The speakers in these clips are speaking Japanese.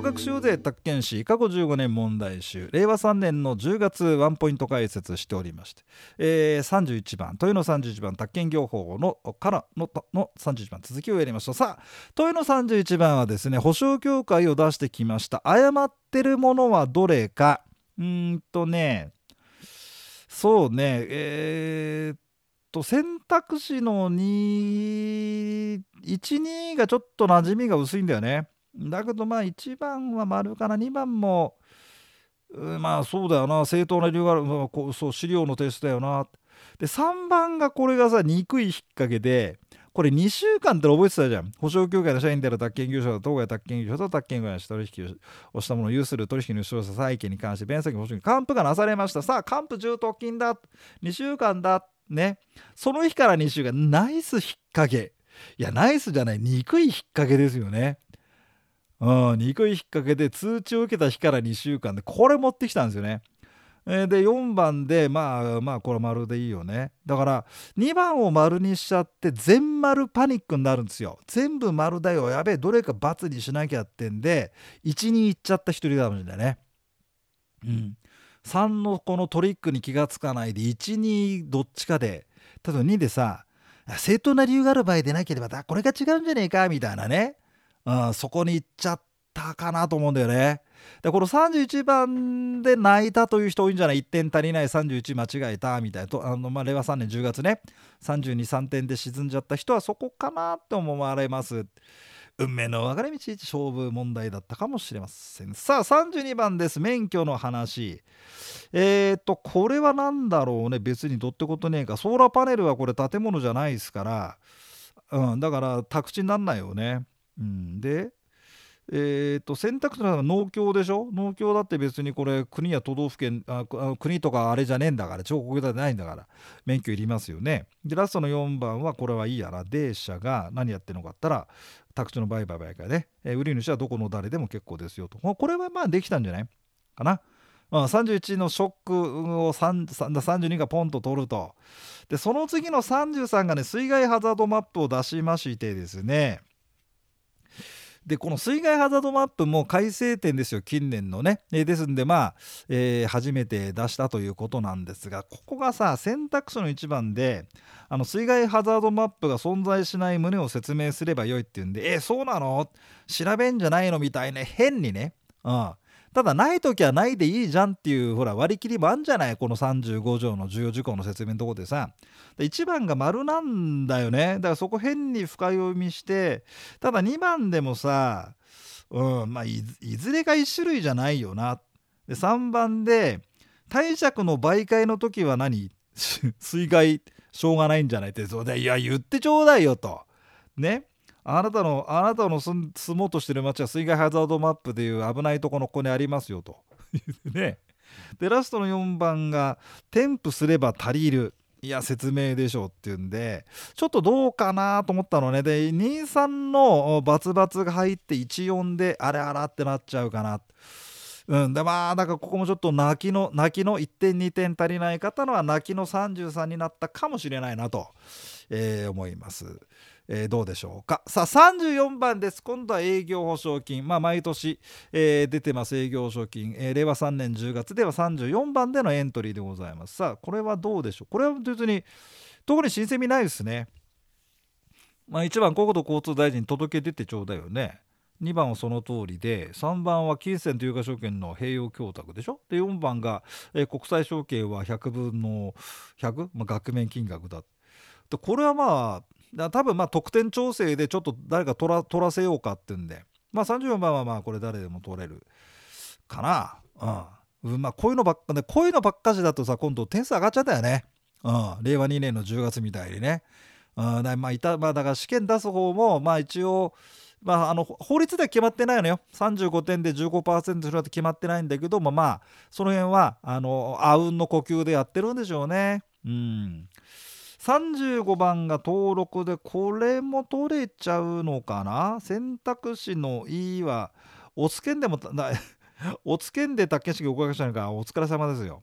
合格修税宅建士。過去15年問題集。令和3年の10月ワンポイント解説しておりまして、えー、31番。豊野31番宅建業法のからのの31番。続きをやりましょう。さあ豊野31番はですね保証協会を出してきました。誤ってるものはどれか。うんとねそうねえー、っと選択肢の212がちょっと馴染みが薄いんだよね。だけどまあ1番は丸かな。2番もまあそうだよな。正当な理由がある、まあ、こうそう資料の提出だよな。で3番がこれがさ憎い引っ掛けでこれ2週間って覚えてたじゃん。保証協会の社員である宅建業者と当該宅建業者と宅建会社取引をしたものを有する取引の使用者債権に関して弁済保証に還付がなされました。さあ還付重特金だ。2週間だ。ね。その日から2週間ナイス引っ掛けいやナイスじゃない。憎い引っ掛けですよね。うん、憎い引っ掛けで通知を受けた日から2週間でこれ持ってきたんですよね。え、で4番でまあまあこれ丸でいいよね。だから2番を丸にしちゃって全丸パニックになるんですよ。全部丸だよ。やべえどれか×にしなきゃってんで1に行っちゃった1人だもんだね。うん。3のこのトリックに気がつかないで12どっちかで例えば2でさ正当な理由がある場合でなければだこれが違うんじゃねえかみたいなね。ん、そこに行っちゃったかなと思うんだよね。でこの31番で泣いたという人多いんじゃない？1点足りない31間違えたみたいなとあの、まあ、令和3年10月ね323点で沈んじゃった人はそこかなって思われます。運命の分かれ道勝負問題だったかもしれません。さあ32番です免許の話。えっ、とこれは何だろうね別にどってことねえかソーラーパネルはこれ建物じゃないですから、うん、だから宅地になんないよね。うん、で、えーと、選択肢の農協でしょ？農協だって別にこれ国や都道府県あ国とかあれじゃねえんだから彫刻じゃないんだから免許いりますよね。でラストの4番はこれはいいやな D 社が何やってるのかったら宅地の売買売買ね、えー、売り主はどこの誰でも結構ですよと。これはまあできたんじゃない？かな？まあ、31のショックを32がポンと取ると。でその次の33がね水害ハザードマップを出しましてですねでこの水害ハザードマップも改正点ですよ近年のね、えー、ですんでまあ、えー、初めて出したということなんですがここがさ選択肢の1番であの水害ハザードマップが存在しない旨を説明すればよいっていうんでえー、そうなの？調べんじゃないの？みたいな変にね、うん、ただない時はないでいいじゃんっていうほら割り切りもあんじゃない？この35条の重要事項の説明のとこでさ。1番が丸なんだよね。だからそこ変に深読みしてただ2番でもさうんまあいずれか1種類じゃないよな。で3番で貸借の媒介の時は何？水害しょうがないんじゃない？ってそうでいや言ってちょうだいよと。ね。あなたのあなたの住もうとしてる町は水害ハザードマップでいう危ないとこのここにありますよと。ね。でラストの4番が「添付すれば足りる」いや説明でしょっていうんでちょっとどうかなと思ったのね。で23のバツバツが入って14であれあらってなっちゃうかな。うん。でまあだからここもちょっと泣きの泣きの1点2点足りない方のは泣きの33になったかもしれないなと、えー、思います。えー、どうでしょうか。さあ34番です。今度は営業保証金。まあ毎年、えー、出てます。営業保証金、えー、令和3年10月では34番でのエントリーでございます。さあこれはどうでしょう。これは別に特に申請見ないですね。まあ1番国土交通大臣届け出てちょうだいよね。2番はその通りで3番は金銭と有価証券の併用供託でしょ。で4番が、えー、国際証券は100分の100、まあ、額面金額だ。これはまあだ多分まあ得点調整でちょっと誰か取ら取らせようかってんで。まあ34番はまあこれ誰でも取れるかな。うん、まあこういうのばっかねこういうのばっかしだとさ今度点数上がっちゃったよね。うん。令和2年の10月みたいにね。うん。だまあいたまあだから試験出す方もまあ一応まあ、あの法律では決まってないのよ。35点で15%するって決まってないんだけどもまあその辺はあのあうんの呼吸でやってるんでしょうね。うん。35番が登録でこれも取れちゃうのかな？選択肢の E はおつけんでも おつけんで宅建式お伺いしたのか。お疲れ様ですよ。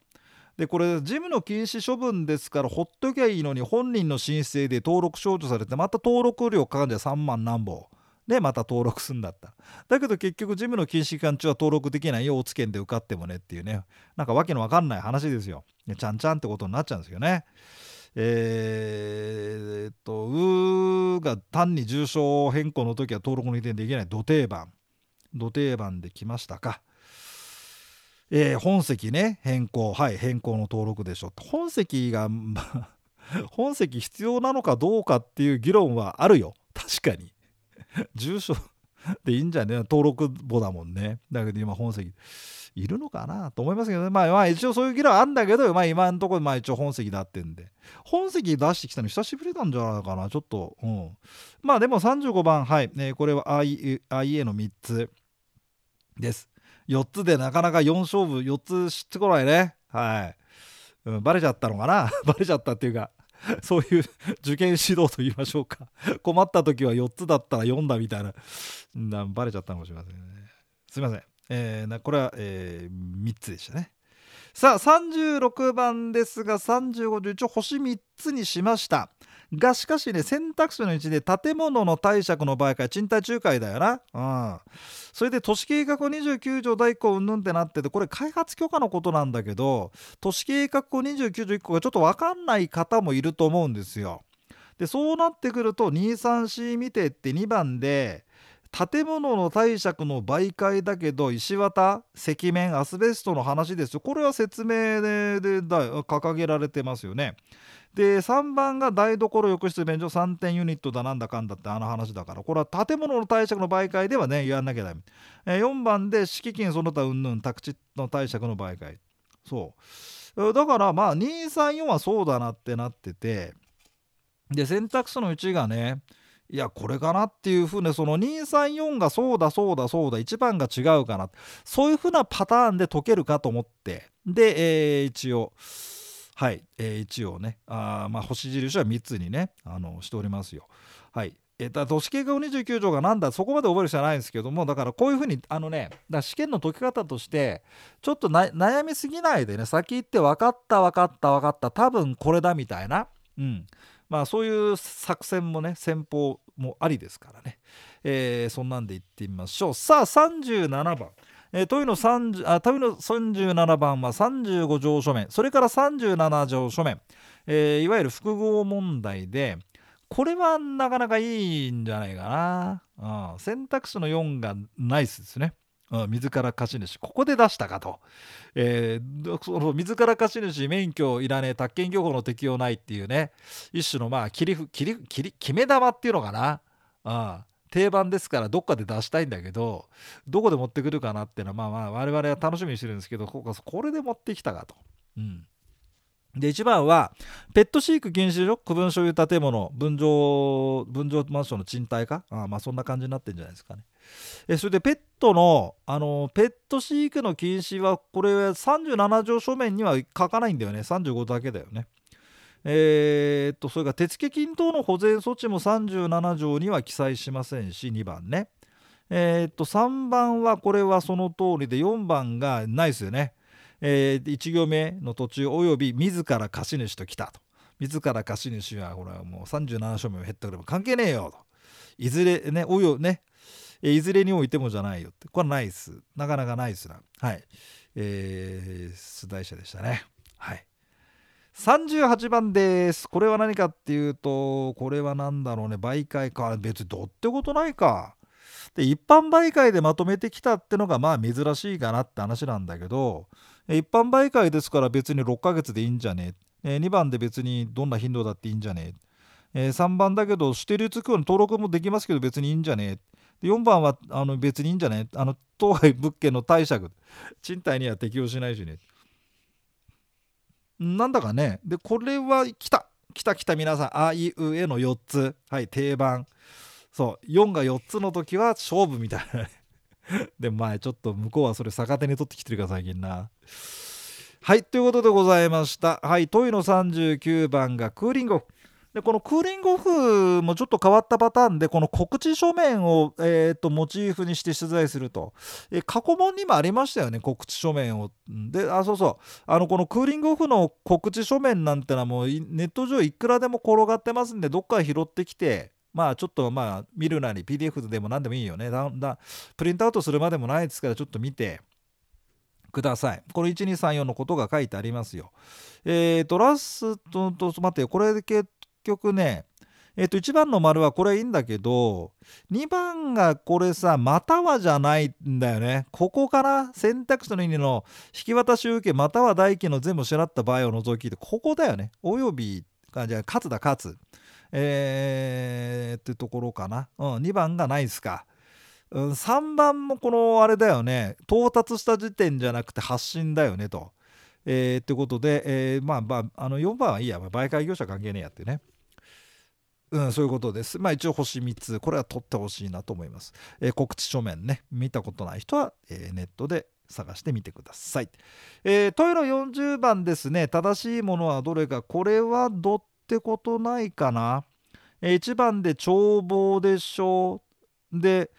でこれ事務の禁止処分ですからほっときゃいいのに本人の申請で登録少女されてまた登録料かかんじゃ3万何本でまた登録するんだった。だけど結局事務の禁止期間中は登録できないよ。おつけんで受かってもねっていうね。なんかわけのわかんない話ですよ。ちゃんちゃんってことになっちゃうんですよね。えー、っと「う」が単に住所変更の時は登録の移転できない土定番。土定番できましたか。えー、本籍ね変更。はい変更の登録でしょ本籍が 本籍必要なのかどうかっていう議論はあるよ。確かに。住所でいいんじゃね登録簿だもんね。だけど今本籍。いるのかなと思いますけどね。まあまあ一応そういう議論あるんだけどまあ今のところまあ一応本籍だってんで。本籍出してきたの久しぶりなんじゃないかな。ちょっとうん。まあでも35番はい、ね、これは IA の3つです。4つでなかなか4勝負4つ知ってこないね。はい、うん、バレちゃったのかな？バレちゃったっていうかそういう受験指導と言いましょうか。困った時は4つだったら4だみたいな。なバレちゃったかもしれませんね。すいません、えー、これは、えー、3つでしたね。さあ36番ですが35で一応星3つにしました。がしかしね選択肢のうちで建物の貸借の場合から賃貸仲介だよな、うん、それで都市計画29条第1項うんぬんってなっててこれ開発許可のことなんだけど都市計画法29条1項がちょっと分かんない方もいると思うんですよ。でそうなってくると 23C 見てって2番で建物の貸借の媒介だけど石綿石面アスベストの話ですよ。これは説明で掲げられてますよね。で3番が台所浴室便所3点ユニットだなんだかんだってあの話だから。これは建物の貸借の媒介ではねやんなきゃダメ、え4番で敷金その他うんぬん宅地の貸借の媒介。そう。だからまあ234はそうだなってなってて。で選択肢のうちがねいやこれかなっていうふうにその234がそうだそうだそうだ1番が違うかな。そういうふうなパターンで解けるかと思って。で、えー、一応はい、えー、一応ねあまあ星印は3つにねあのしておりますよ。はい。えー、だ都市計画29条がなんだそこまで覚える必要はないんですけどもだからこういうふうにあのねだ試験の解き方としてちょっと悩みすぎないでね先行って分かった分かった分かった多分これだみたいな、うん、まあそういう作戦もね戦法もありですからね、えー、そんなんでいってみましょう。さあ37番。えー、問いの30あ問いの37番は35条書面。それから37条書面、えー、いわゆる複合問題でこれはなかなかいいんじゃないかな、うん、選択肢の4がナイスですね、自ら貸主ここで出したかと、えー、その自ら貸主免許いらねえ宅建業法の適用ないっていうね一種のまあ切り切り切り決め玉っていうのかな、うん。定番ですからどっかで出したいんだけどどこで持ってくるかなっていうのはまあまあ我々は楽しみにしてるんですけどこれで持ってきたかと。うん。で1番はペット飼育禁止所区分所有建物分譲分譲マンションの賃貸か。あまあそんな感じになってるんじゃないですかね。えそれでペットのあのペット飼育の禁止はこれ37条書面には書かないんだよね。35だけだよね。えー、っとそれから手付金等の保全措置も37条には記載しませんし2番ね。えー、っと3番はこれはその通りで4番がないですよね、えー、1行目の途中および自ら貸主と来たと。自ら貸主はこれはもう37書目を減ったくれば関係ねえよと。いずれねおよねいずれにおいてもじゃないよってこれはナイスなかなかナイスなはいえー、出題者でしたねはい38番です。これは何かっていうと、これは何だろうね、媒介か。別にどってことないか。で、一般媒介でまとめてきたってのがまあ珍しいかなって話なんだけど、一般媒介ですから別に6ヶ月でいいんじゃねえ。2番で別にどんな頻度だっていいんじゃねえ。3番だけど、指定流通区の登録もできますけど別にいいんじゃねえ。4番はあの別にいいんじゃね？え。あの、当該物件の貸借、賃貸には適用しないしね。なんだかね。でこれは来た。来た来た皆さん。あいうえの4つ。はい定番。そう。4が4つの時は勝負みたいなね。で前ちょっと向こうはそれ逆手に取ってきてるから最近な。はいということでございました。はい問いの39番がクーリング。オフでこのクーリングオフもちょっと変わったパターンでこの告知書面を、えーと、モチーフにして取材すると、え過去問にもありましたよね告知書面を。であそうそう。あのこのクーリングオフの告知書面なんてのはもうネット上いくらでも転がってますんでどっか拾ってきてまあちょっとまあ見るなり PDF でも何でもいいよね。だんだんプリントアウトするまでもないですからちょっと見てください。この1234のことが書いてありますよ。えーとラストと待ってよ。これ結局ねえっ、と1番の丸はこれいいんだけど2番がこれさまたはじゃないんだよね。ここから選択肢の意味の引き渡し受けまたは代金の全部支払った場合を除きでここだよね。およびじゃあ勝つだ勝つ。えー、ってところかな、うん、2番がないですか、うん、3番もこのあれだよね。到達した時点じゃなくて発信だよねと。えー、ってことで、えー、まあまああの4番はいいや、媒介業者関係ねえやってね。うん、そういうことです。まあ一応星3つ、これは取ってほしいなと思います。えー、告知書面ね、見たことない人は、えー、ネットで探してみてください。えー、トイレ40番ですね、正しいものはどれか、これはどってことないかな。えー、1番で帳簿でしょう。で、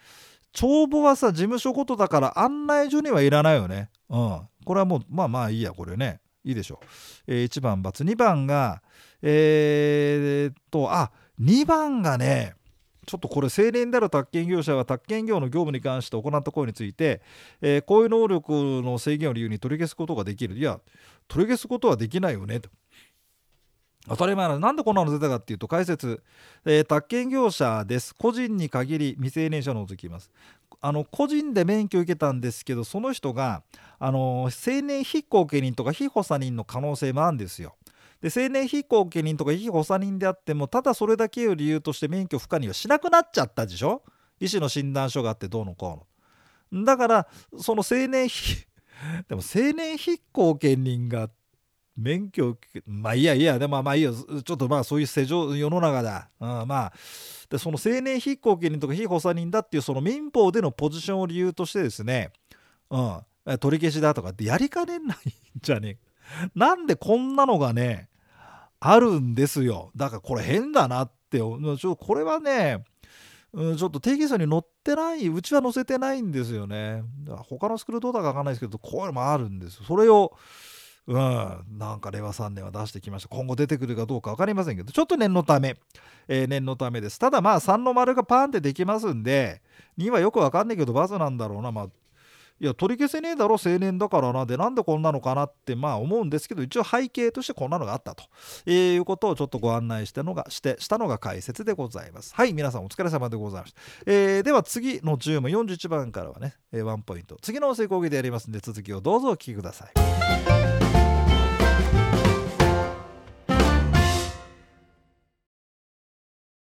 帳簿はさ、事務所ごとだから案内所にはいらないよね。うん。これはもう、まあまあいいや、これね。いいでしょう。えー、1番×。2番が、えー、っと、あ、2番がね、ちょっとこれ青年である宅建業者は宅建業の業務に関して行った行為について、えー、こういう能力の制限を理由に取り消すことができる。いや取り消すことはできないよねと。当たり前ななんでこんなの出たかっていうと解説、えー、宅建業者です。個人に限り未成年者を除きます。あの個人で免許を受けたんですけどその人があの青年非後見人とか非補佐人の可能性もあるんですよ。で青年非後見人とか非補佐人であってもただそれだけを理由として免許不可にはしなくなっちゃったでしょ？医師の診断書があってどうのこうの。だからその青年非でも青年非後見人が免許まあいやいやでもまあいいよ。ちょっとまあそういう世情世の中だ、うん、まあ。でその青年非後見人とか非補佐人だっていうその民法でのポジションを理由としてですね、うん、取り消しだとかってやりかねないんじゃねなんでこんなのがねあるんですよ。だからこれ変だなって。ちょっとこれはねうん、ちょっと定義書に載ってないうちは載せてないんですよね。他のスクールどうだか分かんないですけどこういうのもあるんですそれをうん、なんか令和3年は出してきました。今後出てくるかどうか分かりませんけどちょっと念のため、えー、念のためです。ただまあ3の丸がパーンってできますんで2はよく分かんないけどバズなんだろうな。まあいや取り消せねえだろ青年だからなでなんでこんなのかなってまあ思うんですけど一応背景としてこんなのがあったと、えー、いうことをちょっとご案内したのがしてしたのが解説でございます。はい皆さんお疲れ様でございました、えー、では次の10問41番からはね、えー、ワンポイント。次の成功儀でやりますんで続きをどうぞお聞きください。